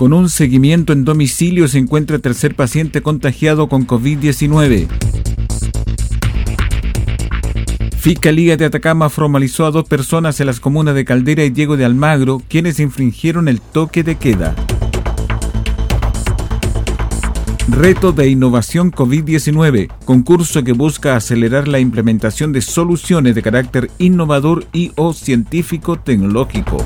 Con un seguimiento en domicilio se encuentra el tercer paciente contagiado con COVID-19. Fiscalía de Atacama formalizó a dos personas en las comunas de Caldera y Diego de Almagro, quienes infringieron el toque de queda. Reto de Innovación COVID-19, concurso que busca acelerar la implementación de soluciones de carácter innovador y o científico-tecnológico.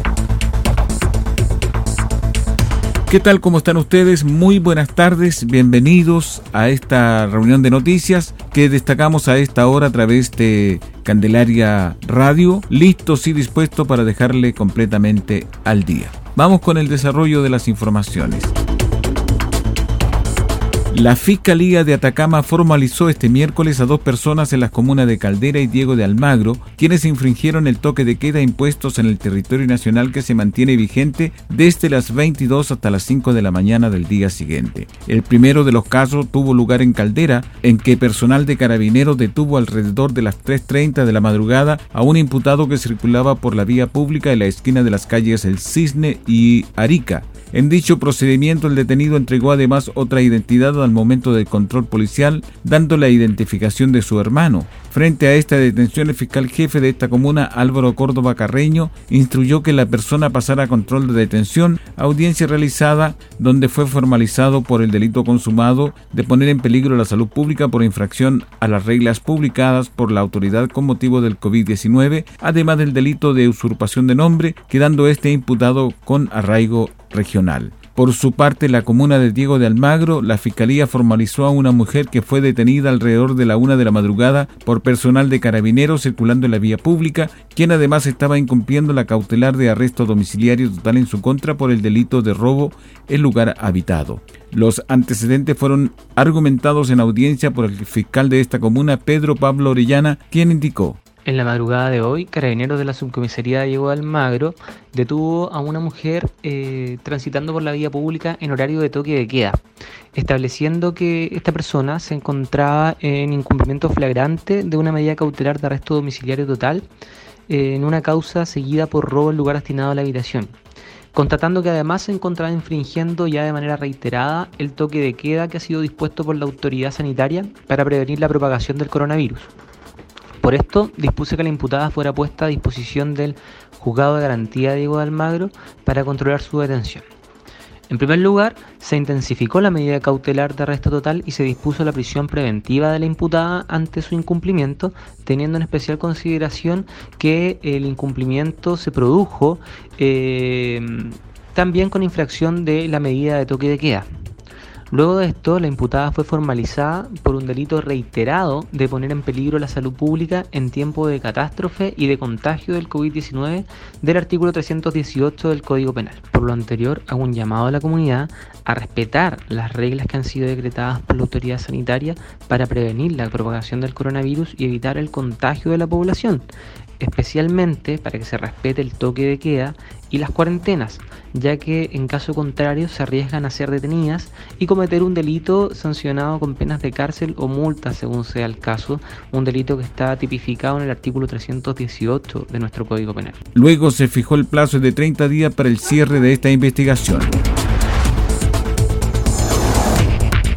¿Qué tal? ¿Cómo están ustedes? Muy buenas tardes, bienvenidos a esta reunión de noticias que destacamos a esta hora a través de Candelaria Radio, listos y dispuestos para dejarle completamente al día. Vamos con el desarrollo de las informaciones. La Fiscalía de Atacama formalizó este miércoles a dos personas en las comunas de Caldera y Diego de Almagro, quienes infringieron el toque de queda impuestos en el territorio nacional que se mantiene vigente desde las 22 hasta las 5 de la mañana del día siguiente. El primero de los casos tuvo lugar en Caldera, en que personal de carabineros detuvo alrededor de las 3.30 de la madrugada a un imputado que circulaba por la vía pública en la esquina de las calles El Cisne y Arica. En dicho procedimiento, el detenido entregó además otra identidad al momento del control policial, dando la identificación de su hermano. Frente a esta detención, el fiscal jefe de esta comuna, Álvaro Córdoba Carreño, instruyó que la persona pasara a control de detención, audiencia realizada donde fue formalizado por el delito consumado de poner en peligro la salud pública por infracción a las reglas publicadas por la autoridad con motivo del COVID-19, además del delito de usurpación de nombre, quedando este imputado con arraigo regional. Por su parte, la comuna de Diego de Almagro, la fiscalía formalizó a una mujer que fue detenida alrededor de la una de la madrugada por personal de carabineros circulando en la vía pública, quien además estaba incumpliendo la cautelar de arresto domiciliario total en su contra por el delito de robo en lugar habitado. Los antecedentes fueron argumentados en audiencia por el fiscal de esta comuna, Pedro Pablo Orellana, quien indicó en la madrugada de hoy, carabineros de la subcomisaría Diego Almagro detuvo a una mujer eh, transitando por la vía pública en horario de toque de queda, estableciendo que esta persona se encontraba en incumplimiento flagrante de una medida cautelar de arresto domiciliario total eh, en una causa seguida por robo en lugar destinado a la habitación constatando que además se encontraba infringiendo ya de manera reiterada el toque de queda que ha sido dispuesto por la autoridad sanitaria para prevenir la propagación del coronavirus. Por esto, dispuse que la imputada fuera puesta a disposición del juzgado de garantía Diego de Almagro para controlar su detención. En primer lugar, se intensificó la medida cautelar de arresto total y se dispuso la prisión preventiva de la imputada ante su incumplimiento, teniendo en especial consideración que el incumplimiento se produjo eh, también con infracción de la medida de toque de queda. Luego de esto, la imputada fue formalizada por un delito reiterado de poner en peligro la salud pública en tiempo de catástrofe y de contagio del COVID-19 del artículo 318 del Código Penal. Por lo anterior, hago un llamado a la comunidad a respetar las reglas que han sido decretadas por la autoridad sanitaria para prevenir la propagación del coronavirus y evitar el contagio de la población especialmente para que se respete el toque de queda y las cuarentenas, ya que en caso contrario se arriesgan a ser detenidas y cometer un delito sancionado con penas de cárcel o multa según sea el caso, un delito que está tipificado en el artículo 318 de nuestro Código Penal. Luego se fijó el plazo de 30 días para el cierre de esta investigación.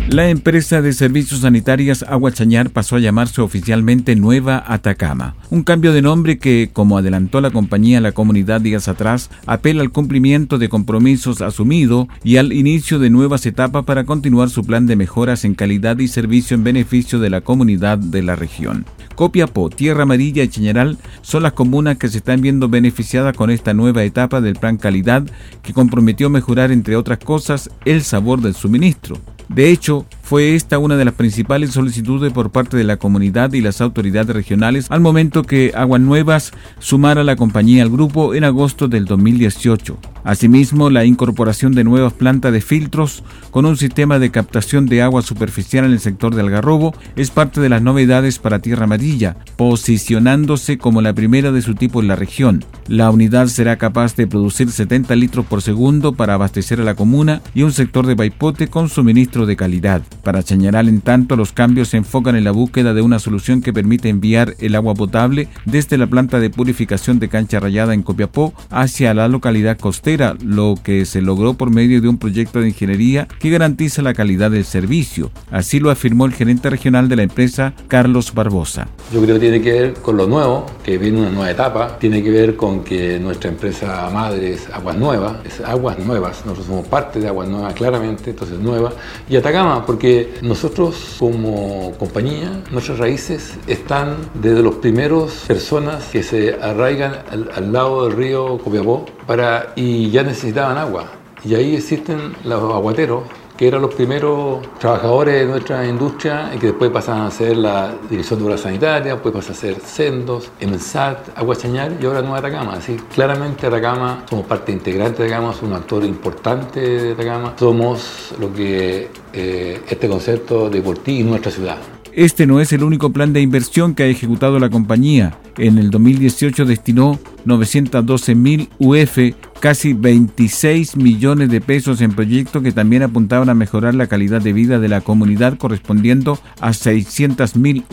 La empresa de servicios sanitarios Agua Chañar pasó a llamarse oficialmente Nueva Atacama, un cambio de nombre que, como adelantó la compañía a la comunidad días atrás, apela al cumplimiento de compromisos asumidos y al inicio de nuevas etapas para continuar su plan de mejoras en calidad y servicio en beneficio de la comunidad de la región. Copiapó, Tierra Amarilla y Chañaral son las comunas que se están viendo beneficiadas con esta nueva etapa del plan calidad que comprometió mejorar, entre otras cosas, el sabor del suministro. De hecho, fue esta una de las principales solicitudes por parte de la comunidad y las autoridades regionales al momento que Aguas Nuevas sumara la compañía al grupo en agosto del 2018. Asimismo, la incorporación de nuevas plantas de filtros con un sistema de captación de agua superficial en el sector de Algarrobo es parte de las novedades para Tierra Amarilla, posicionándose como la primera de su tipo en la región. La unidad será capaz de producir 70 litros por segundo para abastecer a la comuna y un sector de Baipote con suministro de calidad. Para señalar en tanto, los cambios se enfocan en la búsqueda de una solución que permite enviar el agua potable desde la planta de purificación de Cancha Rayada en Copiapó hacia la localidad costera lo que se logró por medio de un proyecto de ingeniería que garantiza la calidad del servicio. Así lo afirmó el gerente regional de la empresa, Carlos Barbosa. Yo creo que tiene que ver con lo nuevo, que viene una nueva etapa, tiene que ver con que nuestra empresa madre es Aguas Nuevas, es Aguas Nuevas, nosotros somos parte de Aguas Nuevas claramente, entonces Nueva, y Atacama, porque nosotros como compañía, nuestras raíces están desde los primeros personas que se arraigan al, al lado del río Copiapó para, y ya necesitaban agua. Y ahí existen los aguateros, que eran los primeros trabajadores de nuestra industria y que después pasan a ser la Dirección de Obras Sanitarias, después pasan a ser Sendos, EMSAT, Agua Chañar y ahora Nueva Atacama. Así claramente Atacama, somos parte integrante de Atacama, somos un actor importante de Atacama, somos lo que eh, este concepto de por ti y nuestra ciudad. Este no es el único plan de inversión que ha ejecutado la compañía. En el 2018 destinó 912 mil UF casi 26 millones de pesos en proyectos que también apuntaban a mejorar la calidad de vida de la comunidad correspondiendo a 600 mil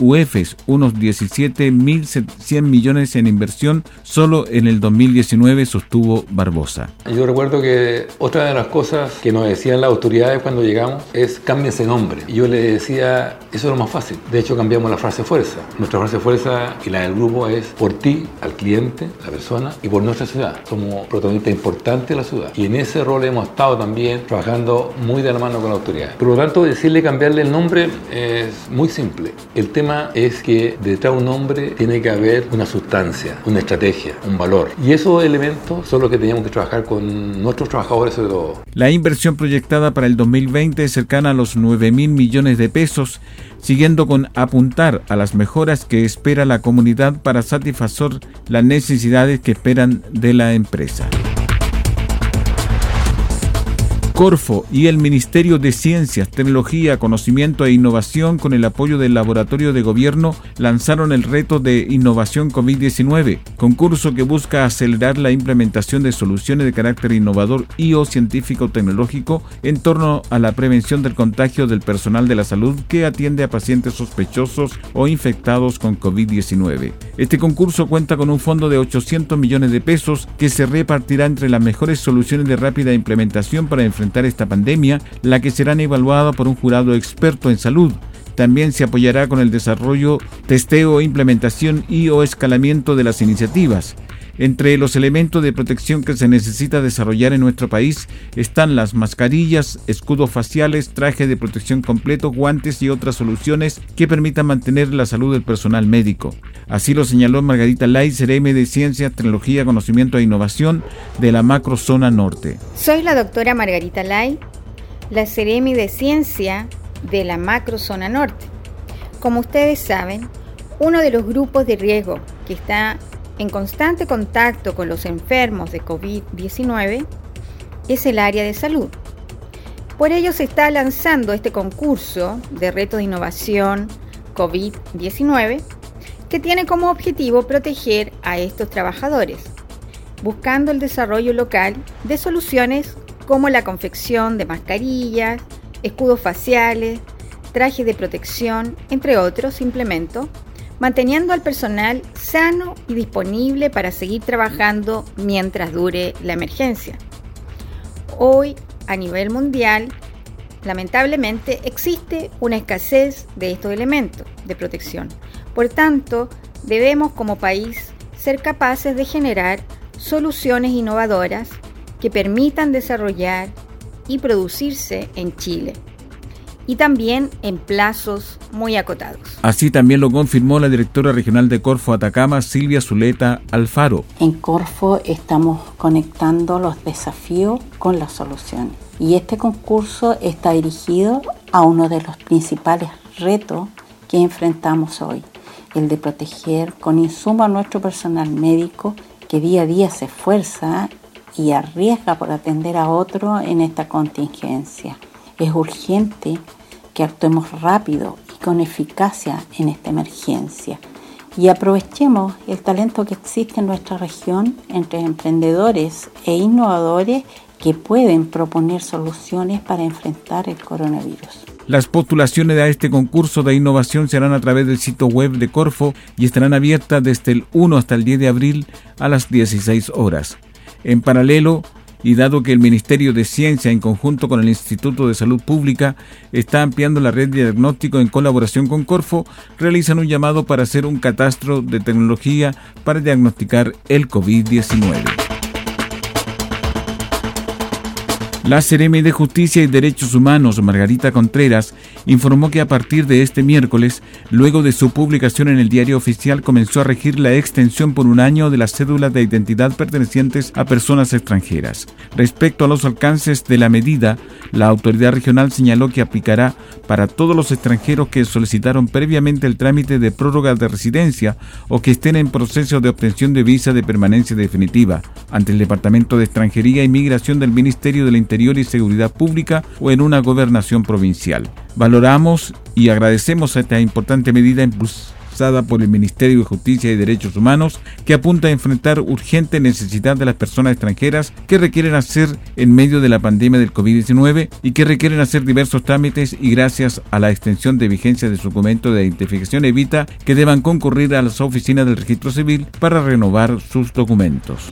unos 17.100 millones en inversión solo en el 2019 sostuvo Barbosa. Yo recuerdo que otra de las cosas que nos decían las autoridades cuando llegamos es ese nombre. Y yo le decía, eso es lo más fácil. De hecho cambiamos la frase fuerza. Nuestra frase fuerza y la del grupo es por ti, al cliente, la persona y por nuestra ciudad. Somos protagonistas importante de la ciudad. Y en ese rol hemos estado también trabajando muy de la mano con la autoridad. Por lo tanto, decirle cambiarle el nombre es muy simple. El tema es que detrás de un nombre tiene que haber una sustancia, una estrategia, un valor. Y esos elementos son los que teníamos que trabajar con nuestros trabajadores sobre todo. La inversión proyectada para el 2020 es cercana a los 9 mil millones de pesos siguiendo con apuntar a las mejoras que espera la comunidad para satisfacer las que esperan de la empresa. Corfo y el Ministerio de Ciencias, Tecnología, Conocimiento e Innovación con el apoyo del Laboratorio de Gobierno lanzaron el reto de Innovación COVID-19, concurso que busca acelerar la implementación de soluciones de carácter innovador y o científico-tecnológico en torno a la prevención del contagio del personal de la salud que atiende a pacientes sospechosos o infectados con COVID-19. Este concurso cuenta con un fondo de 800 millones de pesos que se repartirá entre las mejores soluciones de rápida implementación para enfrentar esta pandemia, la que serán evaluadas por un jurado experto en salud. También se apoyará con el desarrollo, testeo, implementación y o escalamiento de las iniciativas. Entre los elementos de protección que se necesita desarrollar en nuestro país están las mascarillas, escudos faciales, traje de protección completo, guantes y otras soluciones que permitan mantener la salud del personal médico. Así lo señaló Margarita Lai, CRM de Ciencia, Tecnología, Conocimiento e Innovación de la Macrozona Norte. Soy la doctora Margarita Lai, la CRM de Ciencia de la Macrozona Norte. Como ustedes saben, uno de los grupos de riesgo que está en constante contacto con los enfermos de COVID-19 es el área de salud. Por ello se está lanzando este concurso de reto de innovación COVID-19 que tiene como objetivo proteger a estos trabajadores, buscando el desarrollo local de soluciones como la confección de mascarillas, escudos faciales, trajes de protección, entre otros implementos manteniendo al personal sano y disponible para seguir trabajando mientras dure la emergencia. Hoy, a nivel mundial, Lamentablemente existe una escasez de estos elementos de protección. Por tanto, debemos como país ser capaces de generar soluciones innovadoras que permitan desarrollar y producirse en Chile y también en plazos muy acotados. Así también lo confirmó la directora regional de Corfo Atacama, Silvia Zuleta Alfaro. En Corfo estamos conectando los desafíos con las soluciones y este concurso está dirigido a uno de los principales retos que enfrentamos hoy, el de proteger con insumo a nuestro personal médico que día a día se esfuerza y arriesga por atender a otro en esta contingencia. Es urgente que actuemos rápido y con eficacia en esta emergencia y aprovechemos el talento que existe en nuestra región entre emprendedores e innovadores que pueden proponer soluciones para enfrentar el coronavirus. Las postulaciones a este concurso de innovación serán a través del sitio web de Corfo y estarán abiertas desde el 1 hasta el 10 de abril a las 16 horas. En paralelo, y dado que el Ministerio de Ciencia en conjunto con el Instituto de Salud Pública está ampliando la red de diagnóstico en colaboración con Corfo, realizan un llamado para hacer un catastro de tecnología para diagnosticar el COVID-19. La Seremi de Justicia y Derechos Humanos, Margarita Contreras, informó que a partir de este miércoles, luego de su publicación en el diario oficial, comenzó a regir la extensión por un año de las cédulas de identidad pertenecientes a personas extranjeras. Respecto a los alcances de la medida, la autoridad regional señaló que aplicará para todos los extranjeros que solicitaron previamente el trámite de prórroga de residencia o que estén en proceso de obtención de visa de permanencia definitiva ante el Departamento de Extranjería y Migración del Ministerio del Interior y Seguridad Pública o en una gobernación provincial. Valoramos y agradecemos esta importante medida impulsada por el Ministerio de Justicia y Derechos Humanos que apunta a enfrentar urgente necesidad de las personas extranjeras que requieren hacer en medio de la pandemia del COVID-19 y que requieren hacer diversos trámites y gracias a la extensión de vigencia de su documento de identificación evita que deban concurrir a las oficinas del registro civil para renovar sus documentos.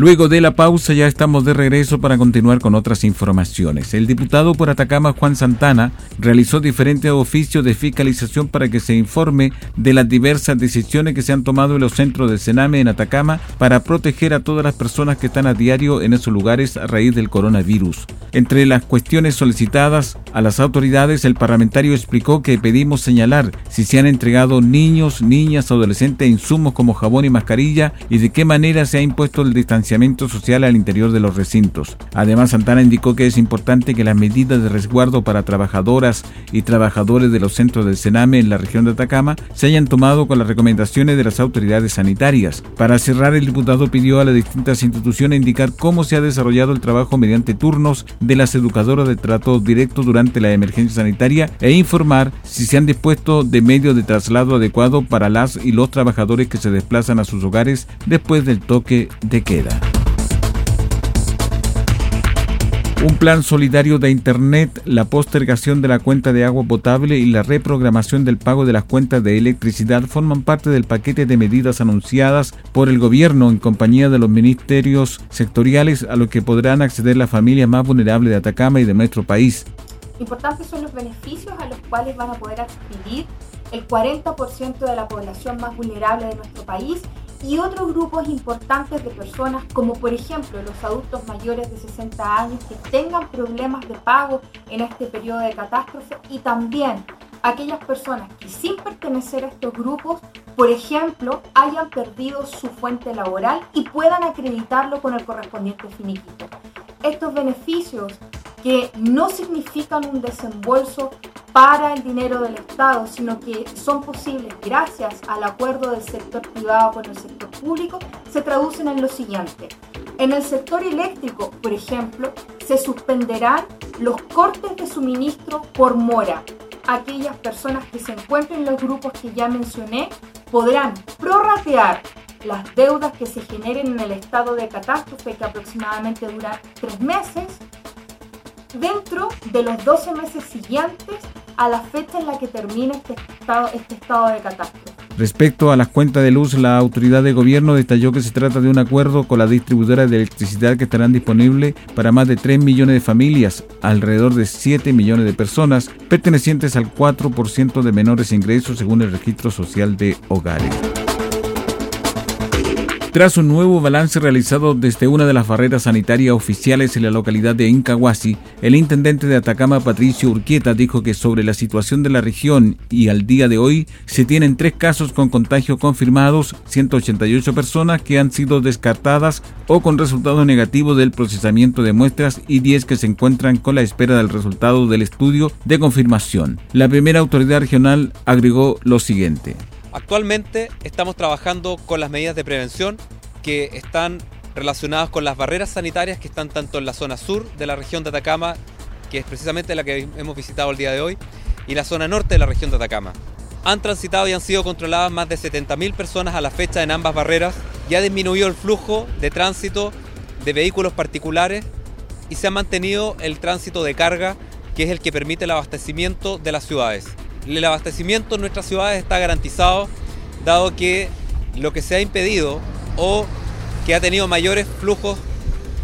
Luego de la pausa ya estamos de regreso para continuar con otras informaciones. El diputado por Atacama, Juan Santana, realizó diferentes oficios de fiscalización para que se informe de las diversas decisiones que se han tomado en los centros de Sename en Atacama para proteger a todas las personas que están a diario en esos lugares a raíz del coronavirus. Entre las cuestiones solicitadas a las autoridades, el parlamentario explicó que pedimos señalar si se han entregado niños, niñas, adolescentes insumos como jabón y mascarilla y de qué manera se ha impuesto el distanciamiento social al interior de los recintos. Además, Santana indicó que es importante que las medidas de resguardo para trabajadoras y trabajadores de los centros del Sename en la región de Atacama se hayan tomado con las recomendaciones de las autoridades sanitarias. Para cerrar, el diputado pidió a las distintas instituciones indicar cómo se ha desarrollado el trabajo mediante turnos de las educadoras de trato directo durante la emergencia sanitaria e informar si se han dispuesto de medios de traslado adecuado para las y los trabajadores que se desplazan a sus hogares después del toque de queda. Un plan solidario de Internet, la postergación de la cuenta de agua potable y la reprogramación del pago de las cuentas de electricidad forman parte del paquete de medidas anunciadas por el gobierno en compañía de los ministerios sectoriales a los que podrán acceder las familias más vulnerables de Atacama y de nuestro país. Importantes son los beneficios a los cuales van a poder adquirir el 40% de la población más vulnerable de nuestro país y otros grupos importantes de personas como por ejemplo los adultos mayores de 60 años que tengan problemas de pago en este periodo de catástrofe y también aquellas personas que sin pertenecer a estos grupos, por ejemplo, hayan perdido su fuente laboral y puedan acreditarlo con el correspondiente finiquito. Estos beneficios que no significan un desembolso para el dinero del Estado, sino que son posibles gracias al acuerdo del sector privado con el sector público, se traducen en lo siguiente. En el sector eléctrico, por ejemplo, se suspenderán los cortes de suministro por mora. Aquellas personas que se encuentren en los grupos que ya mencioné podrán prorratear las deudas que se generen en el estado de catástrofe, que aproximadamente dura tres meses, dentro de los 12 meses siguientes a la fecha en la que termine este estado, este estado de catástrofe. Respecto a las cuentas de luz, la autoridad de gobierno detalló que se trata de un acuerdo con la distribuidora de electricidad que estarán disponibles para más de 3 millones de familias, alrededor de 7 millones de personas, pertenecientes al 4% de menores ingresos según el registro social de hogares. Tras un nuevo balance realizado desde una de las barreras sanitarias oficiales en la localidad de Incahuasi, el intendente de Atacama, Patricio Urquieta, dijo que sobre la situación de la región y al día de hoy se tienen tres casos con contagio confirmados, 188 personas que han sido descartadas o con resultado negativo del procesamiento de muestras y 10 que se encuentran con la espera del resultado del estudio de confirmación. La primera autoridad regional agregó lo siguiente. Actualmente estamos trabajando con las medidas de prevención que están relacionadas con las barreras sanitarias que están tanto en la zona sur de la región de Atacama, que es precisamente la que hemos visitado el día de hoy, y la zona norte de la región de Atacama. Han transitado y han sido controladas más de 70.000 personas a la fecha en ambas barreras y ha disminuido el flujo de tránsito de vehículos particulares y se ha mantenido el tránsito de carga, que es el que permite el abastecimiento de las ciudades el abastecimiento en nuestras ciudades está garantizado, dado que lo que se ha impedido o que ha tenido mayores flujos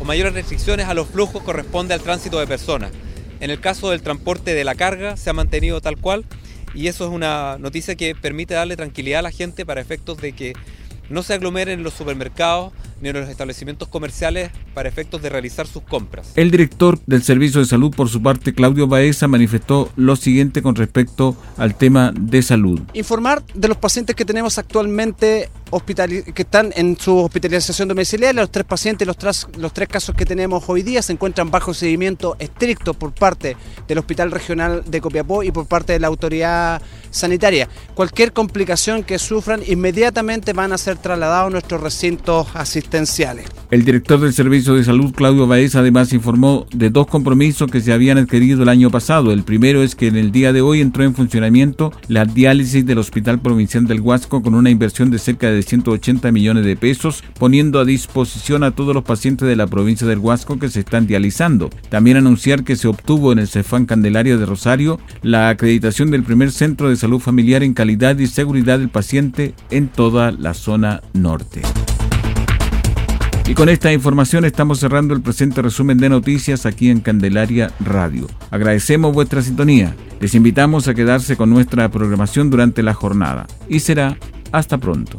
o mayores restricciones a los flujos corresponde al tránsito de personas. En el caso del transporte de la carga se ha mantenido tal cual y eso es una noticia que permite darle tranquilidad a la gente para efectos de que no se aglomeren en los supermercados ni en los establecimientos comerciales para efectos de realizar sus compras. El director del Servicio de Salud, por su parte, Claudio Baeza, manifestó lo siguiente con respecto al tema de salud. Informar de los pacientes que tenemos actualmente que están en su hospitalización domiciliaria. Los tres pacientes, los, los tres casos que tenemos hoy día se encuentran bajo seguimiento estricto por parte del Hospital Regional de Copiapó y por parte de la autoridad sanitaria. Cualquier complicación que sufran inmediatamente van a ser trasladados a nuestros recintos asistenciales. El director del Servicio de Salud, Claudio Baez, además informó de dos compromisos que se habían adquirido el año pasado. El primero es que en el día de hoy entró en funcionamiento la diálisis del Hospital Provincial del Huasco con una inversión de cerca de 180 millones de pesos, poniendo a disposición a todos los pacientes de la provincia del Huasco que se están dializando. También anunciar que se obtuvo en el Cefán Candelaria de Rosario la acreditación del primer centro de salud familiar en calidad y seguridad del paciente en toda la zona norte. Y con esta información estamos cerrando el presente resumen de noticias aquí en Candelaria Radio. Agradecemos vuestra sintonía. Les invitamos a quedarse con nuestra programación durante la jornada. Y será hasta pronto.